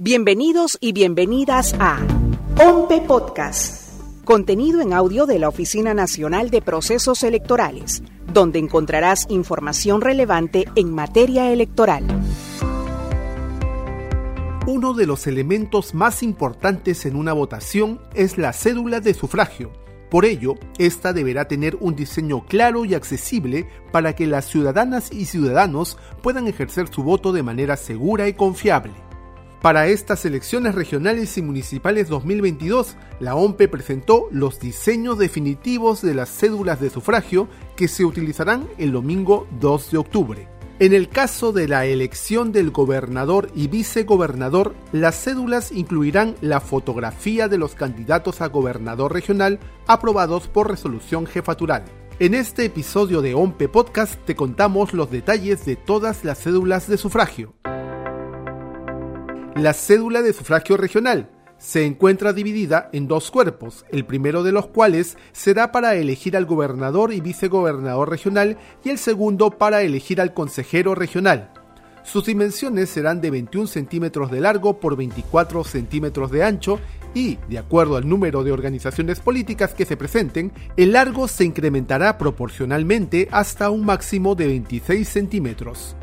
Bienvenidos y bienvenidas a OMPE Podcast, contenido en audio de la Oficina Nacional de Procesos Electorales, donde encontrarás información relevante en materia electoral. Uno de los elementos más importantes en una votación es la cédula de sufragio. Por ello, esta deberá tener un diseño claro y accesible para que las ciudadanas y ciudadanos puedan ejercer su voto de manera segura y confiable. Para estas elecciones regionales y municipales 2022, la OMPE presentó los diseños definitivos de las cédulas de sufragio que se utilizarán el domingo 2 de octubre. En el caso de la elección del gobernador y vicegobernador, las cédulas incluirán la fotografía de los candidatos a gobernador regional aprobados por resolución jefatural. En este episodio de OMPE Podcast te contamos los detalles de todas las cédulas de sufragio. La cédula de sufragio regional se encuentra dividida en dos cuerpos, el primero de los cuales será para elegir al gobernador y vicegobernador regional y el segundo para elegir al consejero regional. Sus dimensiones serán de 21 centímetros de largo por 24 centímetros de ancho y, de acuerdo al número de organizaciones políticas que se presenten, el largo se incrementará proporcionalmente hasta un máximo de 26 centímetros.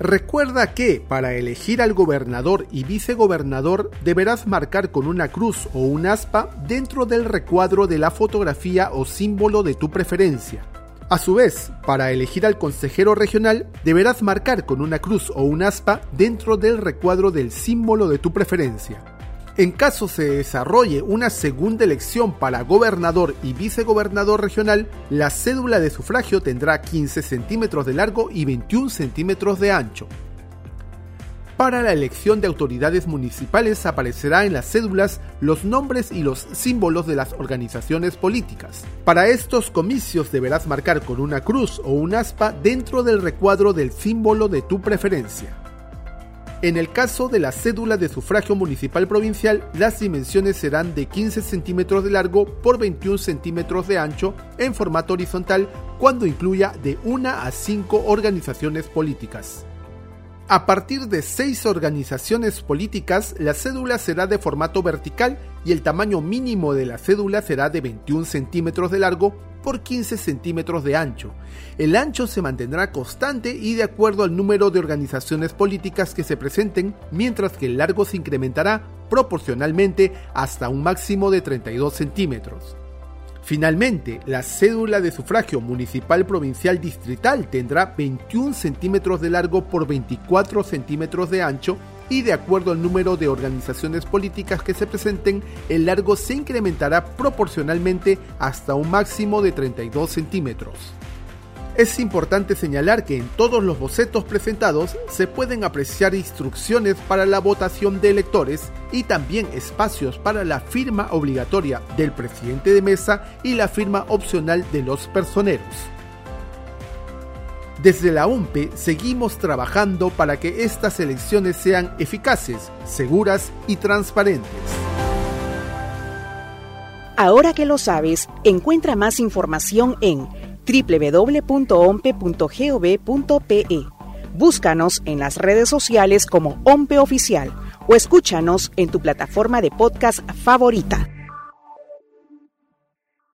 Recuerda que para elegir al gobernador y vicegobernador deberás marcar con una cruz o un aspa dentro del recuadro de la fotografía o símbolo de tu preferencia. A su vez, para elegir al consejero regional deberás marcar con una cruz o un aspa dentro del recuadro del símbolo de tu preferencia. En caso se desarrolle una segunda elección para gobernador y vicegobernador regional, la cédula de sufragio tendrá 15 centímetros de largo y 21 centímetros de ancho. Para la elección de autoridades municipales aparecerá en las cédulas los nombres y los símbolos de las organizaciones políticas. Para estos comicios deberás marcar con una cruz o un aspa dentro del recuadro del símbolo de tu preferencia. En el caso de la cédula de sufragio municipal provincial, las dimensiones serán de 15 centímetros de largo por 21 centímetros de ancho en formato horizontal cuando incluya de 1 a 5 organizaciones políticas. A partir de 6 organizaciones políticas, la cédula será de formato vertical y el tamaño mínimo de la cédula será de 21 centímetros de largo por 15 centímetros de ancho. El ancho se mantendrá constante y de acuerdo al número de organizaciones políticas que se presenten, mientras que el largo se incrementará proporcionalmente hasta un máximo de 32 centímetros. Finalmente, la cédula de sufragio municipal provincial distrital tendrá 21 centímetros de largo por 24 centímetros de ancho y de acuerdo al número de organizaciones políticas que se presenten, el largo se incrementará proporcionalmente hasta un máximo de 32 centímetros. Es importante señalar que en todos los bocetos presentados se pueden apreciar instrucciones para la votación de electores y también espacios para la firma obligatoria del presidente de mesa y la firma opcional de los personeros. Desde la UMPE seguimos trabajando para que estas elecciones sean eficaces, seguras y transparentes. Ahora que lo sabes, encuentra más información en www.ompe.gov.pe. Búscanos en las redes sociales como OMPE Oficial o escúchanos en tu plataforma de podcast favorita.